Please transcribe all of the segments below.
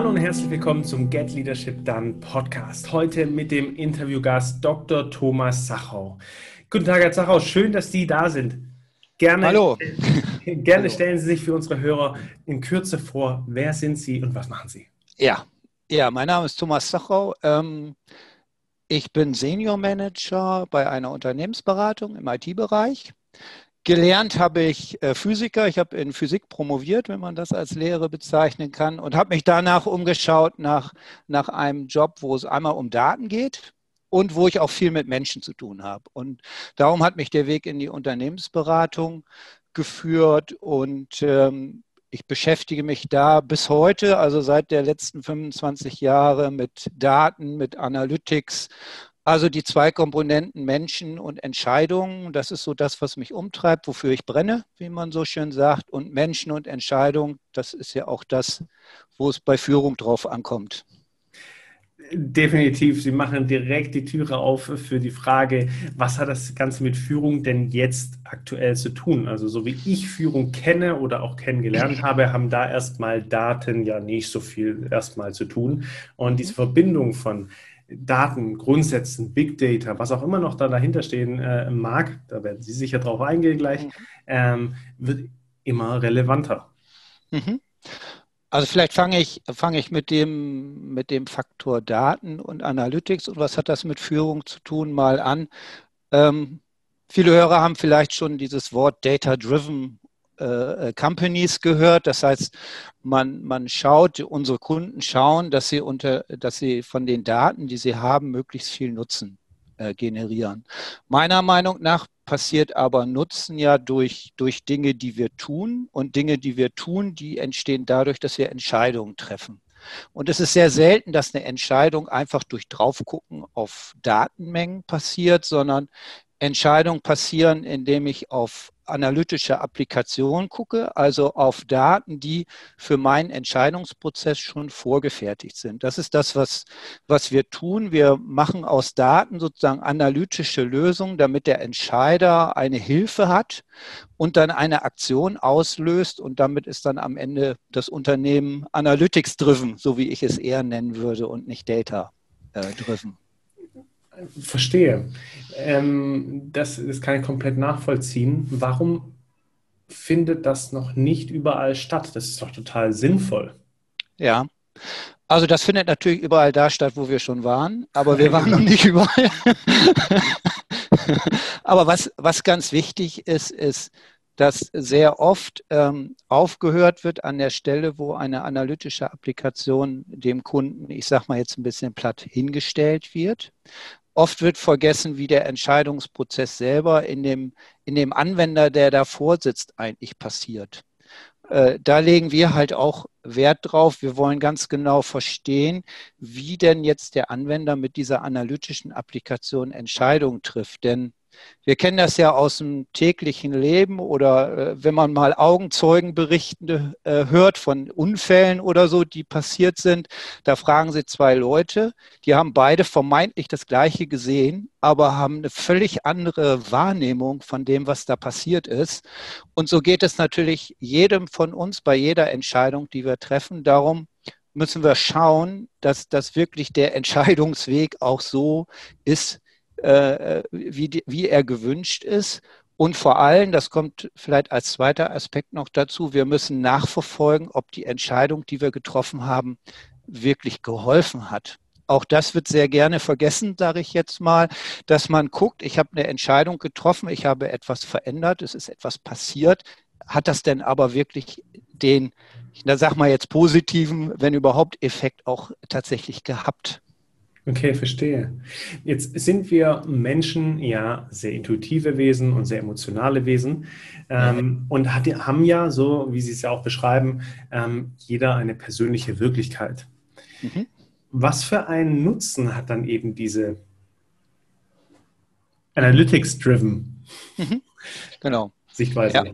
Hallo und herzlich willkommen zum Get Leadership Done Podcast. Heute mit dem Interviewgast Dr. Thomas Sachau. Guten Tag, Herr Sachau. Schön, dass Sie da sind. Gerne, Hallo. gerne stellen Sie sich für unsere Hörer in Kürze vor. Wer sind Sie und was machen Sie? Ja, ja mein Name ist Thomas Sachau. Ähm, ich bin Senior Manager bei einer Unternehmensberatung im IT-Bereich. Gelernt habe ich äh, Physiker. Ich habe in Physik promoviert, wenn man das als Lehre bezeichnen kann, und habe mich danach umgeschaut nach, nach einem Job, wo es einmal um Daten geht und wo ich auch viel mit Menschen zu tun habe. Und darum hat mich der Weg in die Unternehmensberatung geführt und ähm, ich beschäftige mich da bis heute, also seit der letzten 25 Jahre mit Daten, mit Analytics. Also die zwei Komponenten Menschen und Entscheidungen, das ist so das, was mich umtreibt, wofür ich brenne, wie man so schön sagt. Und Menschen und Entscheidung, das ist ja auch das, wo es bei Führung drauf ankommt. Definitiv. Sie machen direkt die Türe auf für die Frage, was hat das Ganze mit Führung denn jetzt aktuell zu tun? Also so wie ich Führung kenne oder auch kennengelernt habe, haben da erstmal Daten ja nicht so viel erstmal zu tun. Und diese Verbindung von Daten, Grundsätzen, Big Data, was auch immer noch da dahinter stehen äh, mag, da werden Sie sicher drauf eingehen gleich, mhm. ähm, wird immer relevanter. Mhm. Also vielleicht fange ich, fange ich mit dem, mit dem Faktor Daten und Analytics und was hat das mit Führung zu tun, mal an. Ähm, viele Hörer haben vielleicht schon dieses Wort Data-Driven äh, äh, Companies gehört. Das heißt, man, man schaut, unsere Kunden schauen, dass sie unter, dass sie von den Daten, die sie haben, möglichst viel Nutzen äh, generieren. Meiner Meinung nach passiert aber Nutzen ja durch, durch Dinge, die wir tun. Und Dinge, die wir tun, die entstehen dadurch, dass wir Entscheidungen treffen. Und es ist sehr selten, dass eine Entscheidung einfach durch Draufgucken auf Datenmengen passiert, sondern Entscheidungen passieren, indem ich auf analytische Applikationen gucke, also auf Daten, die für meinen Entscheidungsprozess schon vorgefertigt sind. Das ist das, was, was wir tun. Wir machen aus Daten sozusagen analytische Lösungen, damit der Entscheider eine Hilfe hat und dann eine Aktion auslöst und damit ist dann am Ende das Unternehmen Analytics-driven, so wie ich es eher nennen würde und nicht Data-driven. Verstehe. Ähm, das, das kann ich komplett nachvollziehen. Warum findet das noch nicht überall statt? Das ist doch total sinnvoll. Ja, also das findet natürlich überall da statt, wo wir schon waren, aber wir waren noch nicht überall. aber was, was ganz wichtig ist, ist, dass sehr oft ähm, aufgehört wird an der Stelle, wo eine analytische Applikation dem Kunden, ich sage mal jetzt ein bisschen platt, hingestellt wird. Oft wird vergessen, wie der Entscheidungsprozess selber in dem, in dem Anwender, der davor sitzt, eigentlich passiert. Äh, da legen wir halt auch Wert drauf. Wir wollen ganz genau verstehen, wie denn jetzt der Anwender mit dieser analytischen Applikation Entscheidungen trifft. Denn wir kennen das ja aus dem täglichen Leben oder äh, wenn man mal Augenzeugenberichte äh, hört von Unfällen oder so, die passiert sind. Da fragen sie zwei Leute, die haben beide vermeintlich das Gleiche gesehen, aber haben eine völlig andere Wahrnehmung von dem, was da passiert ist. Und so geht es natürlich jedem von uns bei jeder Entscheidung, die wir treffen. Darum müssen wir schauen, dass das wirklich der Entscheidungsweg auch so ist, äh, wie, wie er gewünscht ist. Und vor allem, das kommt vielleicht als zweiter Aspekt noch dazu, wir müssen nachverfolgen, ob die Entscheidung, die wir getroffen haben, wirklich geholfen hat. Auch das wird sehr gerne vergessen, sage ich jetzt mal, dass man guckt, ich habe eine Entscheidung getroffen, ich habe etwas verändert, es ist etwas passiert. Hat das denn aber wirklich den, ich sag mal jetzt positiven, wenn überhaupt, Effekt auch tatsächlich gehabt? Okay, verstehe. Jetzt sind wir Menschen ja sehr intuitive Wesen und sehr emotionale Wesen ähm, und hat, haben ja, so wie Sie es ja auch beschreiben, ähm, jeder eine persönliche Wirklichkeit. Mhm. Was für einen Nutzen hat dann eben diese Analytics-driven mhm. genau. Sichtweise? Ja.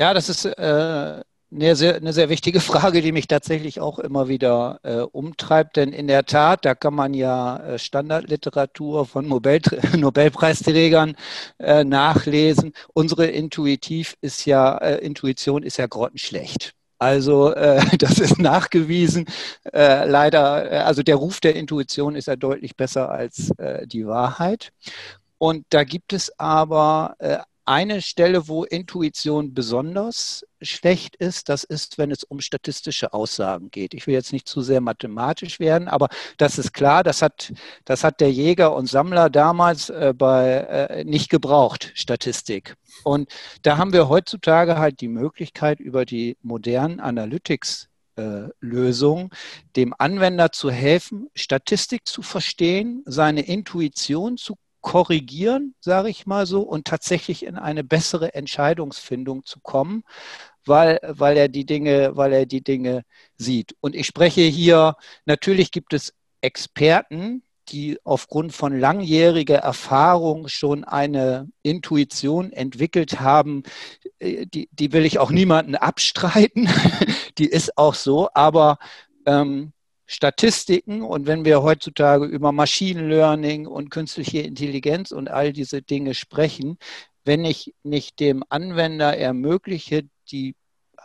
ja, das ist äh, eine sehr, eine sehr wichtige Frage, die mich tatsächlich auch immer wieder äh, umtreibt. Denn in der Tat, da kann man ja äh, Standardliteratur von Nobel, Nobelpreisträgern äh, nachlesen. Unsere Intuitiv ist ja, äh, Intuition ist ja grottenschlecht. Also äh, das ist nachgewiesen. Äh, leider, also der Ruf der Intuition ist ja deutlich besser als die Wahrheit. Und da gibt es aber eine Stelle, wo Intuition besonders schlecht ist, das ist, wenn es um statistische Aussagen geht. Ich will jetzt nicht zu sehr mathematisch werden, aber das ist klar, das hat, das hat der Jäger und Sammler damals äh, bei, äh, nicht gebraucht, Statistik. Und da haben wir heutzutage halt die Möglichkeit, über die modernen Analytics äh, Lösung, dem Anwender zu helfen, Statistik zu verstehen, seine Intuition zu korrigieren, sage ich mal so, und tatsächlich in eine bessere Entscheidungsfindung zu kommen, weil, weil er die Dinge, weil er die Dinge sieht. Und ich spreche hier, natürlich gibt es Experten, die aufgrund von langjähriger Erfahrung schon eine Intuition entwickelt haben, äh, die, die will ich auch niemanden abstreiten. die ist auch so, aber ähm, Statistiken und wenn wir heutzutage über Machine Learning und künstliche Intelligenz und all diese Dinge sprechen, wenn ich nicht dem Anwender ermögliche, die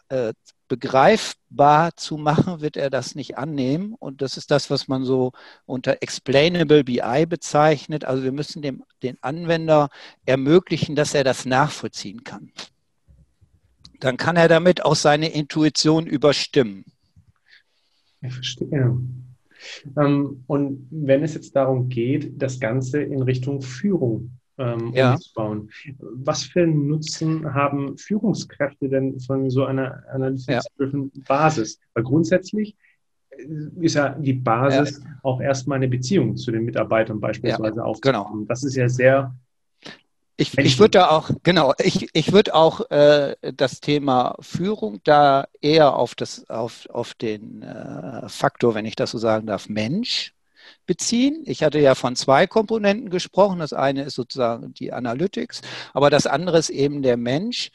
äh, begreifbar zu machen, wird er das nicht annehmen. Und das ist das, was man so unter Explainable BI bezeichnet. Also wir müssen dem den Anwender ermöglichen, dass er das nachvollziehen kann. Dann kann er damit auch seine Intuition überstimmen. Ich verstehe. Ähm, und wenn es jetzt darum geht, das Ganze in Richtung Führung ähm, ja. umzubauen, was für einen Nutzen haben Führungskräfte denn von so einer analytics-driven ja. Basis? Weil grundsätzlich äh, ist ja die Basis ja. auch erstmal eine Beziehung zu den Mitarbeitern beispielsweise ja, aufzubauen. Genau. Das ist ja sehr ich, ich würde auch, genau, ich, ich würde auch äh, das Thema Führung da eher auf, das, auf, auf den äh, Faktor, wenn ich das so sagen darf, Mensch beziehen. Ich hatte ja von zwei Komponenten gesprochen. Das eine ist sozusagen die Analytics, aber das andere ist eben der Mensch.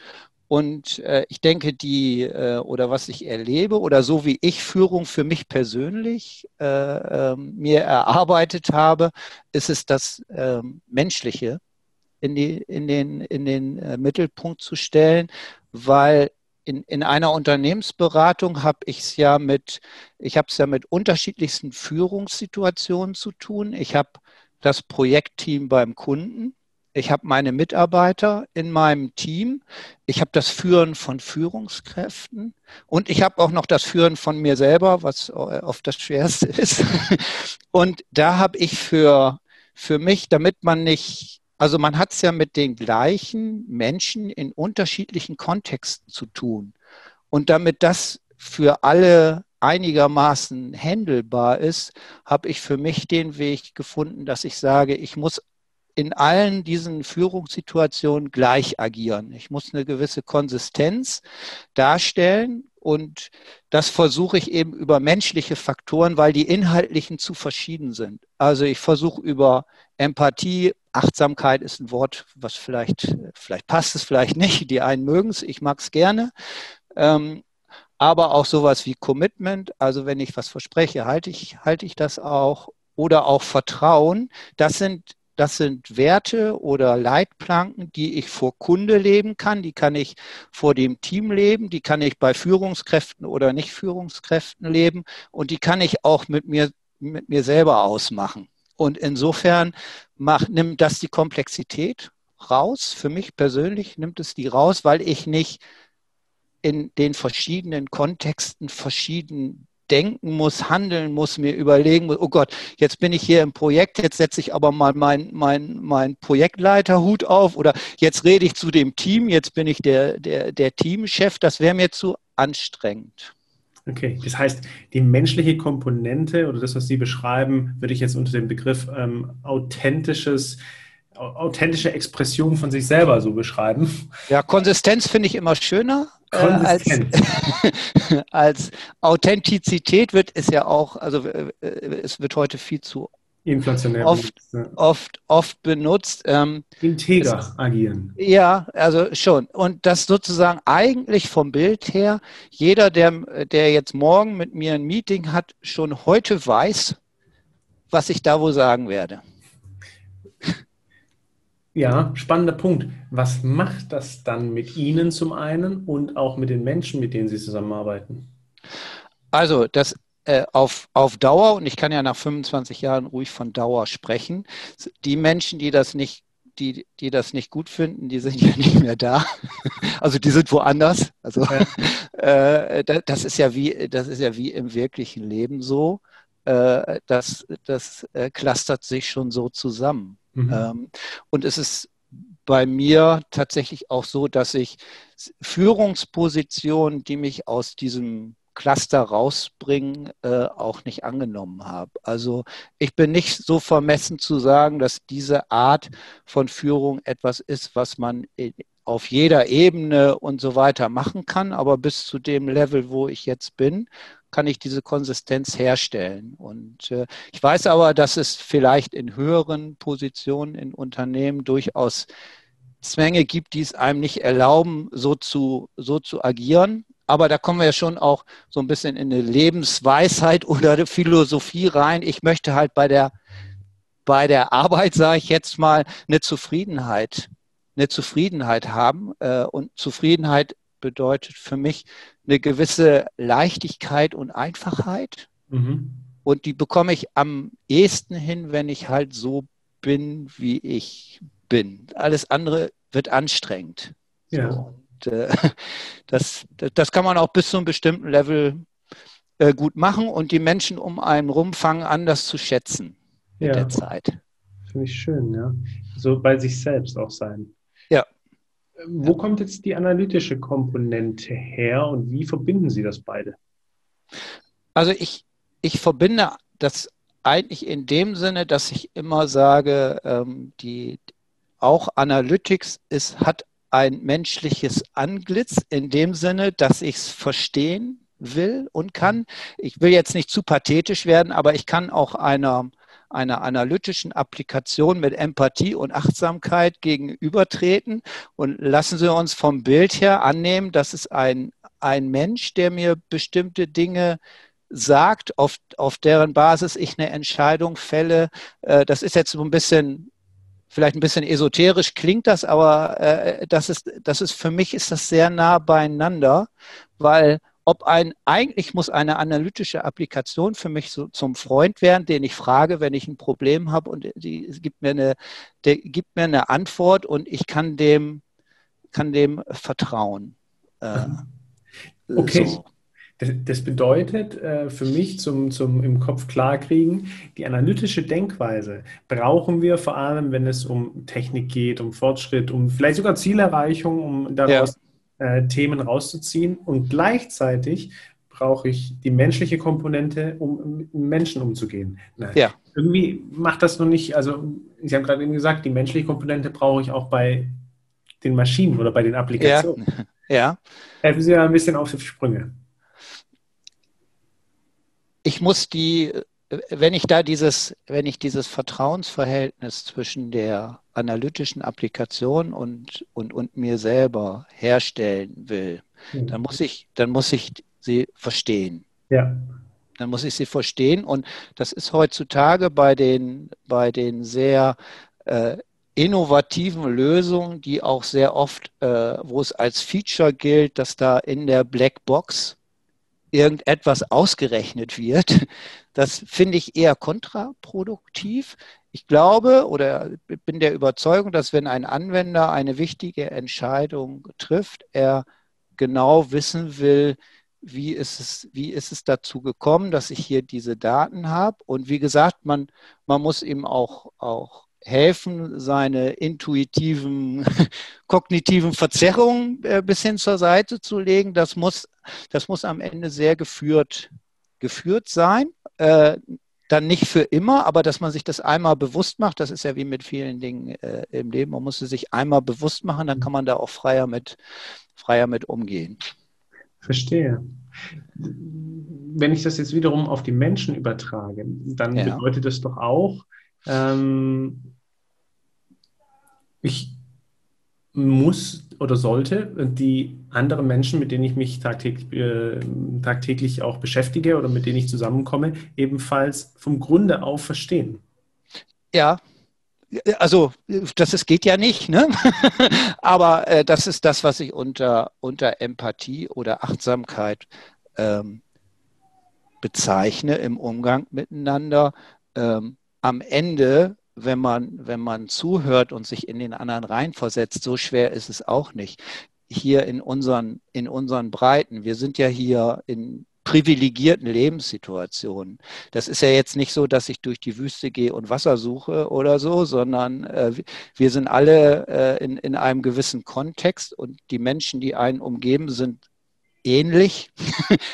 Und äh, ich denke, die äh, oder was ich erlebe oder so wie ich Führung für mich persönlich äh, ähm, mir erarbeitet habe, ist es das ähm, Menschliche in, die, in den, in den äh, Mittelpunkt zu stellen, weil in, in einer Unternehmensberatung habe ich es ja mit, ich habe es ja mit unterschiedlichsten Führungssituationen zu tun. Ich habe das Projektteam beim Kunden. Ich habe meine Mitarbeiter in meinem Team. Ich habe das Führen von Führungskräften und ich habe auch noch das Führen von mir selber, was oft das Schwerste ist. Und da habe ich für, für mich, damit man nicht also man hat es ja mit den gleichen Menschen in unterschiedlichen Kontexten zu tun. Und damit das für alle einigermaßen handelbar ist, habe ich für mich den Weg gefunden, dass ich sage, ich muss in allen diesen Führungssituationen gleich agieren. Ich muss eine gewisse Konsistenz darstellen und das versuche ich eben über menschliche Faktoren, weil die inhaltlichen zu verschieden sind. Also ich versuche über Empathie, Achtsamkeit ist ein Wort, was vielleicht, vielleicht passt es, vielleicht nicht. Die einen mögen es, ich mag es gerne. Ähm, aber auch sowas wie Commitment, also wenn ich was verspreche, halte ich, halte ich das auch. Oder auch Vertrauen, das sind, das sind Werte oder Leitplanken, die ich vor Kunde leben kann, die kann ich vor dem Team leben, die kann ich bei Führungskräften oder nicht Führungskräften leben und die kann ich auch mit mir, mit mir selber ausmachen. Und insofern macht, nimmt das die Komplexität raus. Für mich persönlich nimmt es die raus, weil ich nicht in den verschiedenen Kontexten verschieden denken muss, handeln muss, mir überlegen muss, oh Gott, jetzt bin ich hier im Projekt, jetzt setze ich aber mal meinen mein, mein Projektleiterhut auf oder jetzt rede ich zu dem Team, jetzt bin ich der, der, der Teamchef, das wäre mir zu anstrengend. Okay, das heißt, die menschliche Komponente oder das, was Sie beschreiben, würde ich jetzt unter dem Begriff ähm, authentisches, authentische Expression von sich selber so beschreiben. Ja, Konsistenz finde ich immer schöner. Äh, als, als Authentizität wird es ja auch, also äh, es wird heute viel zu Inflationär oft, benutzt, oft, oft benutzt. Ähm, Integer es, agieren. Ja, also schon. Und das sozusagen eigentlich vom Bild her, jeder, der, der jetzt morgen mit mir ein Meeting hat, schon heute weiß, was ich da wohl sagen werde. Ja, spannender Punkt. Was macht das dann mit Ihnen zum einen und auch mit den Menschen, mit denen Sie zusammenarbeiten? Also das äh, auf, auf Dauer, und ich kann ja nach 25 Jahren ruhig von Dauer sprechen, die Menschen, die das nicht die, die das nicht gut finden, die sind ja nicht mehr da. Also die sind woanders. Also ja. äh, das ist ja wie, das ist ja wie im wirklichen Leben so. Äh, das, das äh, clustert sich schon so zusammen. Mhm. Ähm, und es ist bei mir tatsächlich auch so, dass ich Führungspositionen, die mich aus diesem Cluster rausbringen, äh, auch nicht angenommen habe. Also ich bin nicht so vermessen zu sagen, dass diese Art von Führung etwas ist, was man auf jeder Ebene und so weiter machen kann, aber bis zu dem Level, wo ich jetzt bin, kann ich diese Konsistenz herstellen. Und äh, ich weiß aber, dass es vielleicht in höheren Positionen in Unternehmen durchaus Zwänge gibt, die es einem nicht erlauben, so zu, so zu agieren. Aber da kommen wir ja schon auch so ein bisschen in eine Lebensweisheit oder eine Philosophie rein. Ich möchte halt bei der, bei der Arbeit, sage ich jetzt mal, eine Zufriedenheit, eine Zufriedenheit haben. Äh, und Zufriedenheit bedeutet für mich eine gewisse Leichtigkeit und Einfachheit. Mhm. Und die bekomme ich am ehesten hin, wenn ich halt so bin, wie ich bin. Alles andere wird anstrengend. Ja. So. Und, äh, das, das kann man auch bis zu einem bestimmten Level äh, gut machen und die Menschen um einen rum fangen an, das zu schätzen mit ja. der Zeit. Finde ich schön, ja. So bei sich selbst auch sein. Wo kommt jetzt die analytische Komponente her und wie verbinden Sie das beide? Also ich, ich verbinde das eigentlich in dem Sinne, dass ich immer sage, ähm, die, auch Analytics ist, hat ein menschliches Anglitz in dem Sinne, dass ich es verstehen will und kann. Ich will jetzt nicht zu pathetisch werden, aber ich kann auch einer einer analytischen Applikation mit Empathie und Achtsamkeit gegenübertreten. Und lassen Sie uns vom Bild her annehmen, dass es ein, ein Mensch, der mir bestimmte Dinge sagt, auf, auf deren Basis ich eine Entscheidung fälle. Äh, das ist jetzt so ein bisschen vielleicht ein bisschen esoterisch klingt das, aber äh, das ist, das ist für mich ist das sehr nah beieinander, weil ob ein, eigentlich muss eine analytische Applikation für mich so zum Freund werden, den ich frage, wenn ich ein Problem habe und die gibt mir eine, der gibt mir eine Antwort und ich kann dem, kann dem vertrauen. Äh, okay. So. Das, bedeutet äh, für mich zum, zum im Kopf klarkriegen, die analytische Denkweise brauchen wir vor allem, wenn es um Technik geht, um Fortschritt, um vielleicht sogar Zielerreichung, um daraus äh, Themen rauszuziehen. Und gleichzeitig brauche ich die menschliche Komponente, um mit Menschen umzugehen. Nein. Ja. Irgendwie macht das noch nicht, also Sie haben gerade eben gesagt, die menschliche Komponente brauche ich auch bei den Maschinen oder bei den Applikationen. Ja. ja. Helfen Sie ja ein bisschen auf die Sprünge. Ich muss die wenn ich da dieses, wenn ich dieses Vertrauensverhältnis zwischen der analytischen Applikation und, und, und mir selber herstellen will, mhm. dann muss ich, dann muss ich sie verstehen. Ja. Dann muss ich sie verstehen. Und das ist heutzutage bei den, bei den sehr äh, innovativen Lösungen, die auch sehr oft, äh, wo es als Feature gilt, dass da in der Blackbox irgendetwas ausgerechnet wird, das finde ich eher kontraproduktiv. Ich glaube oder bin der Überzeugung, dass wenn ein Anwender eine wichtige Entscheidung trifft, er genau wissen will, wie ist es, wie ist es dazu gekommen, dass ich hier diese Daten habe. Und wie gesagt, man, man muss ihm auch, auch helfen, seine intuitiven, kognitiven Verzerrungen äh, bis hin zur Seite zu legen. Das muss, das muss am Ende sehr geführt, geführt sein. Äh, dann nicht für immer, aber dass man sich das einmal bewusst macht, das ist ja wie mit vielen Dingen äh, im Leben. Man muss es sich einmal bewusst machen, dann kann man da auch freier mit, freier mit umgehen. Verstehe. Wenn ich das jetzt wiederum auf die Menschen übertrage, dann ja. bedeutet das doch auch, ähm, ich muss oder sollte die anderen Menschen, mit denen ich mich tagtäglich, äh, tagtäglich auch beschäftige oder mit denen ich zusammenkomme, ebenfalls vom Grunde auf verstehen. Ja, also das ist, geht ja nicht, ne? aber äh, das ist das, was ich unter, unter Empathie oder Achtsamkeit ähm, bezeichne im Umgang miteinander. Ähm, am Ende, wenn man, wenn man zuhört und sich in den anderen reinversetzt, so schwer ist es auch nicht. Hier in unseren, in unseren Breiten, wir sind ja hier in privilegierten Lebenssituationen. Das ist ja jetzt nicht so, dass ich durch die Wüste gehe und Wasser suche oder so, sondern äh, wir sind alle äh, in, in einem gewissen Kontext und die Menschen, die einen umgeben, sind ähnlich,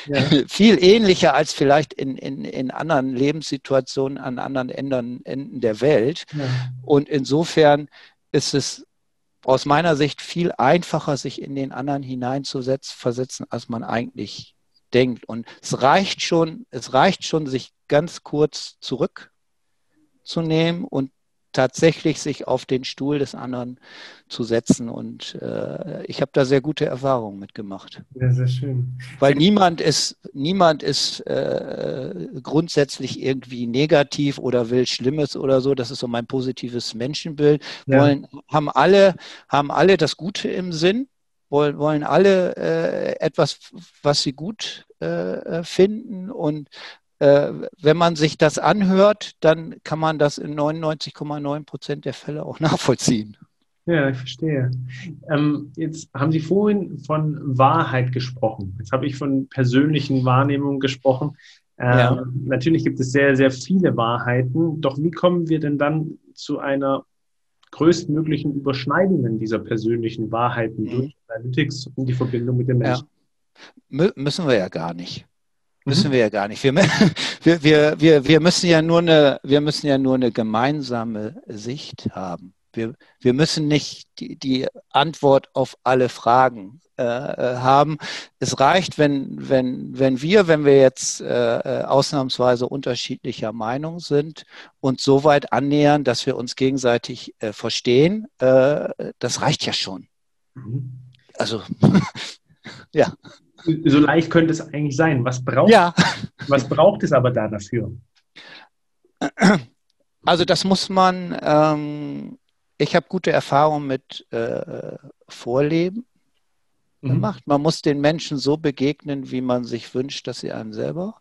ja. viel ähnlicher als vielleicht in, in, in anderen Lebenssituationen an anderen Enden, Enden der Welt. Ja. Und insofern ist es aus meiner Sicht viel einfacher, sich in den anderen hineinzuversetzen, als man eigentlich denkt. Und es reicht schon, es reicht schon, sich ganz kurz zurückzunehmen und tatsächlich sich auf den Stuhl des anderen zu setzen. Und äh, ich habe da sehr gute Erfahrungen mitgemacht. Ja, sehr schön. Weil niemand ist, niemand ist äh, grundsätzlich irgendwie negativ oder will Schlimmes oder so. Das ist so mein positives Menschenbild. Ja. Wollen, haben, alle, haben alle das Gute im Sinn wollen, wollen alle äh, etwas, was sie gut äh, finden. Und äh, wenn man sich das anhört, dann kann man das in 99,9 Prozent der Fälle auch nachvollziehen. Ja, ich verstehe. Ähm, jetzt haben Sie vorhin von Wahrheit gesprochen. Jetzt habe ich von persönlichen Wahrnehmungen gesprochen. Ähm, ja. Natürlich gibt es sehr, sehr viele Wahrheiten. Doch wie kommen wir denn dann zu einer größtmöglichen Überschneidungen dieser persönlichen Wahrheiten mhm. durch Analytics und die Verbindung mit den Menschen? Ja. Müssen wir ja gar nicht. Müssen mhm. wir ja gar nicht. Wir, wir, wir, wir, müssen ja nur eine, wir müssen ja nur eine gemeinsame Sicht haben. Wir, wir müssen nicht die, die Antwort auf alle Fragen äh, äh haben. Es reicht, wenn, wenn, wenn wir, wenn wir jetzt äh, äh, ausnahmsweise unterschiedlicher Meinung sind, uns so weit annähern, dass wir uns gegenseitig äh, verstehen. Äh, das reicht ja schon. Mhm. Also, ja. So leicht könnte es eigentlich sein. Was braucht, ja. was braucht es aber da dafür? Also das muss man, ähm, ich habe gute Erfahrungen mit äh, Vorleben mhm. gemacht. Man muss den Menschen so begegnen, wie man sich wünscht, dass sie einem selber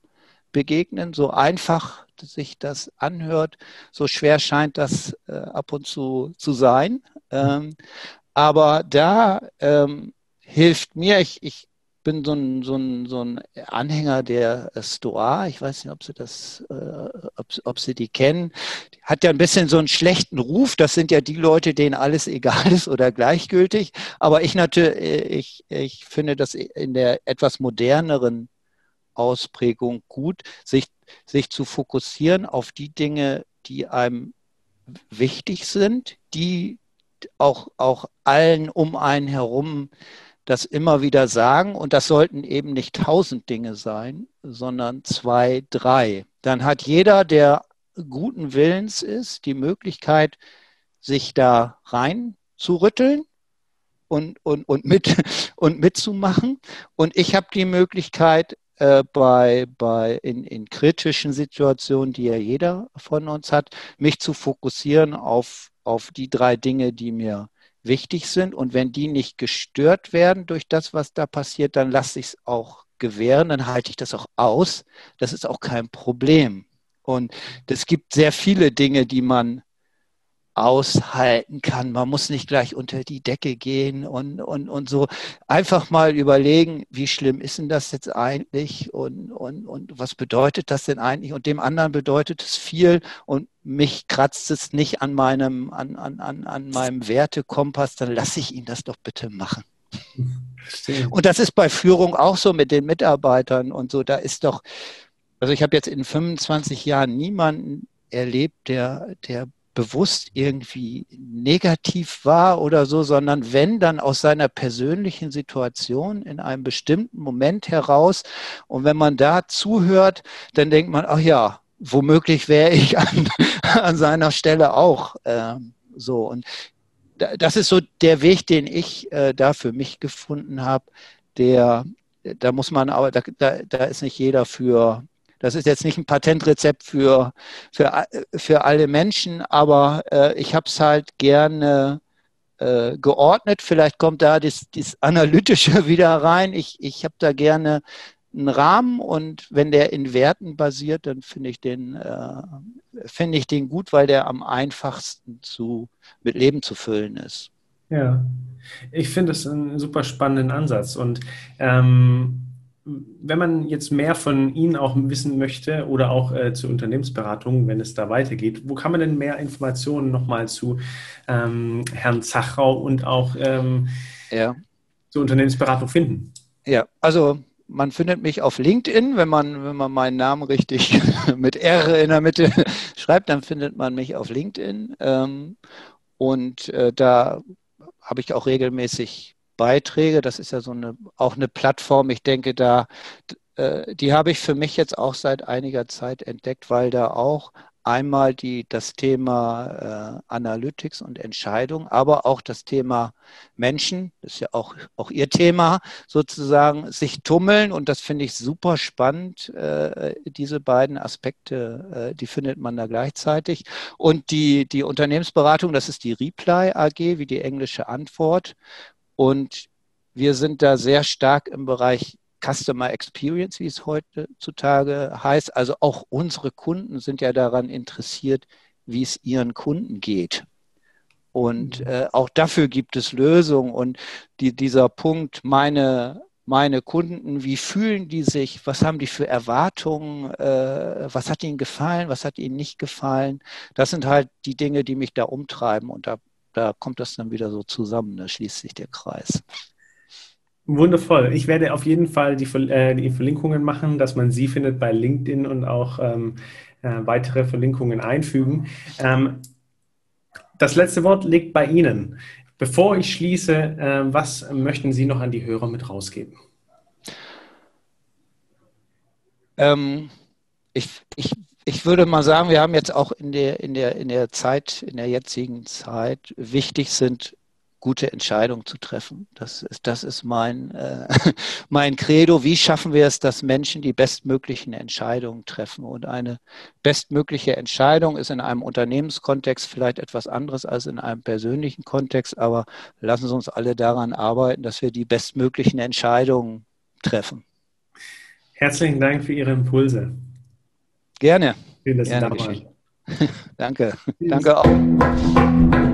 begegnen. So einfach sich das anhört, so schwer scheint das äh, ab und zu zu sein. Ähm, aber da ähm, hilft mir, ich, ich bin so ein, so ein, so ein Anhänger der Stoa. Ich weiß nicht, ob Sie das, äh, ob, ob Sie die kennen. Die hat ja ein bisschen so einen schlechten Ruf. Das sind ja die Leute, denen alles egal ist oder gleichgültig. Aber ich natürlich, ich, ich finde das in der etwas moderneren Ausprägung gut, sich, sich zu fokussieren auf die Dinge, die einem wichtig sind, die auch, auch allen um einen herum das immer wieder sagen. Und das sollten eben nicht tausend Dinge sein, sondern zwei, drei. Dann hat jeder, der guten Willens ist, die Möglichkeit, sich da rein zu rütteln und, und, und, mit, und mitzumachen. Und ich habe die Möglichkeit, äh, bei, bei in, in kritischen Situationen, die ja jeder von uns hat, mich zu fokussieren auf, auf die drei Dinge, die mir wichtig sind. Und wenn die nicht gestört werden durch das, was da passiert, dann lasse ich es auch gewähren, dann halte ich das auch aus. Das ist auch kein Problem. Und es gibt sehr viele Dinge, die man aushalten kann. Man muss nicht gleich unter die Decke gehen und, und, und so. Einfach mal überlegen, wie schlimm ist denn das jetzt eigentlich und, und, und was bedeutet das denn eigentlich? Und dem anderen bedeutet es viel und mich kratzt es nicht an meinem, an, an, an, an meinem Wertekompass, dann lasse ich ihn das doch bitte machen. Und das ist bei Führung auch so mit den Mitarbeitern und so. Da ist doch, also ich habe jetzt in 25 Jahren niemanden erlebt, der, der bewusst irgendwie negativ war oder so, sondern wenn dann aus seiner persönlichen Situation in einem bestimmten Moment heraus. Und wenn man da zuhört, dann denkt man, ach ja, womöglich wäre ich an, an seiner Stelle auch äh, so. Und das ist so der Weg, den ich äh, da für mich gefunden habe, der, da muss man aber, da, da, da ist nicht jeder für das ist jetzt nicht ein Patentrezept für, für, für alle Menschen, aber äh, ich habe es halt gerne äh, geordnet. Vielleicht kommt da das, das Analytische wieder rein. Ich, ich habe da gerne einen Rahmen und wenn der in Werten basiert, dann finde ich den äh, finde ich den gut, weil der am einfachsten zu mit Leben zu füllen ist. Ja, ich finde es einen super spannenden Ansatz und ähm, wenn man jetzt mehr von Ihnen auch wissen möchte oder auch äh, zur Unternehmensberatung, wenn es da weitergeht, wo kann man denn mehr Informationen nochmal zu ähm, Herrn Zachau und auch ähm, ja. zur Unternehmensberatung finden? Ja, also man findet mich auf LinkedIn, wenn man, wenn man meinen Namen richtig mit R in der Mitte schreibt, dann findet man mich auf LinkedIn. Ähm, und äh, da habe ich auch regelmäßig Beiträge. Das ist ja so eine, auch eine Plattform. Ich denke, da, äh, die habe ich für mich jetzt auch seit einiger Zeit entdeckt, weil da auch einmal die, das Thema äh, Analytics und Entscheidung, aber auch das Thema Menschen, das ist ja auch, auch Ihr Thema, sozusagen sich tummeln. Und das finde ich super spannend. Äh, diese beiden Aspekte, äh, die findet man da gleichzeitig. Und die, die Unternehmensberatung, das ist die Reply AG, wie die englische Antwort. Und wir sind da sehr stark im Bereich Customer Experience, wie es heutzutage heißt. Also auch unsere Kunden sind ja daran interessiert, wie es ihren Kunden geht. Und mhm. äh, auch dafür gibt es Lösungen. Und die, dieser Punkt, meine, meine Kunden, wie fühlen die sich, was haben die für Erwartungen, äh, was hat ihnen gefallen, was hat ihnen nicht gefallen, das sind halt die Dinge, die mich da umtreiben. Und da, da kommt das dann wieder so zusammen, da schließt sich der Kreis. Wundervoll. Ich werde auf jeden Fall die, äh, die Verlinkungen machen, dass man sie findet bei LinkedIn und auch ähm, äh, weitere Verlinkungen einfügen. Ähm, das letzte Wort liegt bei Ihnen. Bevor ich schließe, äh, was möchten Sie noch an die Hörer mit rausgeben? Ähm, ich, ich, ich würde mal sagen, wir haben jetzt auch in der, in, der, in der Zeit, in der jetzigen Zeit, wichtig sind gute Entscheidungen zu treffen. Das ist, das ist mein, äh, mein Credo. Wie schaffen wir es, dass Menschen die bestmöglichen Entscheidungen treffen? Und eine bestmögliche Entscheidung ist in einem Unternehmenskontext vielleicht etwas anderes als in einem persönlichen Kontext, aber lassen Sie uns alle daran arbeiten, dass wir die bestmöglichen Entscheidungen treffen. Herzlichen Dank für Ihre Impulse. Gerne. Schön, dass Gerne Sie da waren. Danke. Danke auch.